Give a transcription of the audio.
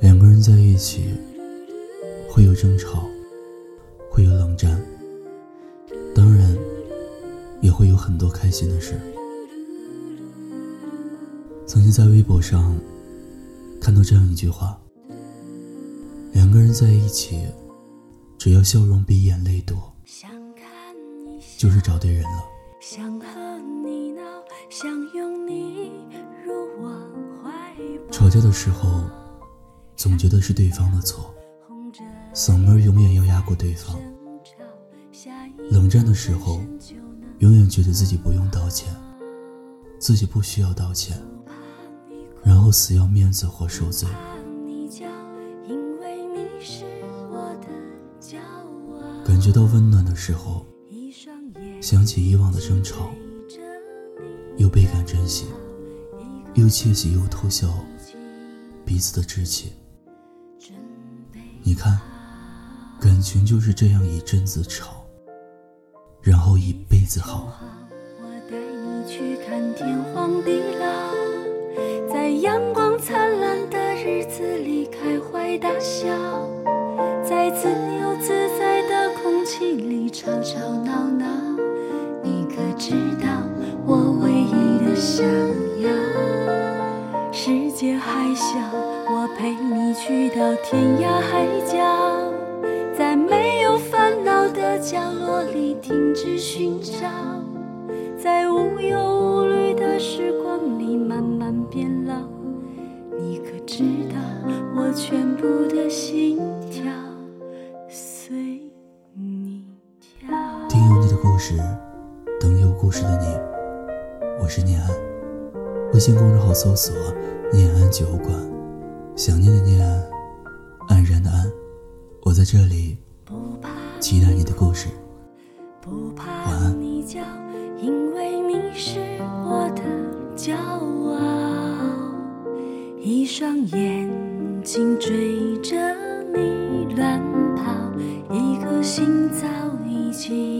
两个人在一起，会有争吵，会有冷战，当然，也会有很多开心的事。曾经在微博上看到这样一句话：两个人在一起，只要笑容比眼泪多，就是找对人了。吵架的时候。总觉得是对方的错，嗓门永远要压过对方。冷战的时候，永远觉得自己不用道歉，自己不需要道歉，然后死要面子活受罪。感觉到温暖的时候，想起以往的争吵，又倍感珍惜，又窃喜又偷笑彼此的志气。你看，感情就是这样，一阵子吵，然后一辈子好。我带你去看天荒地老，在阳光灿烂的日子里开怀大笑，在自由自在的空气里吵吵闹闹。世界还小。我陪你去到天涯海角，在没有烦恼的角落里停止寻找，在无忧无虑的时光里慢慢变老。你可知道我全部的心跳随你跳？听有你的故事，等有故事的你。我是念安，微信公众号搜索“念安酒馆”。想念的念，安然的安，我在这里，期待你的故事。晚安。因为你是我的骄傲，一双眼睛追着你乱跑，一颗心早已经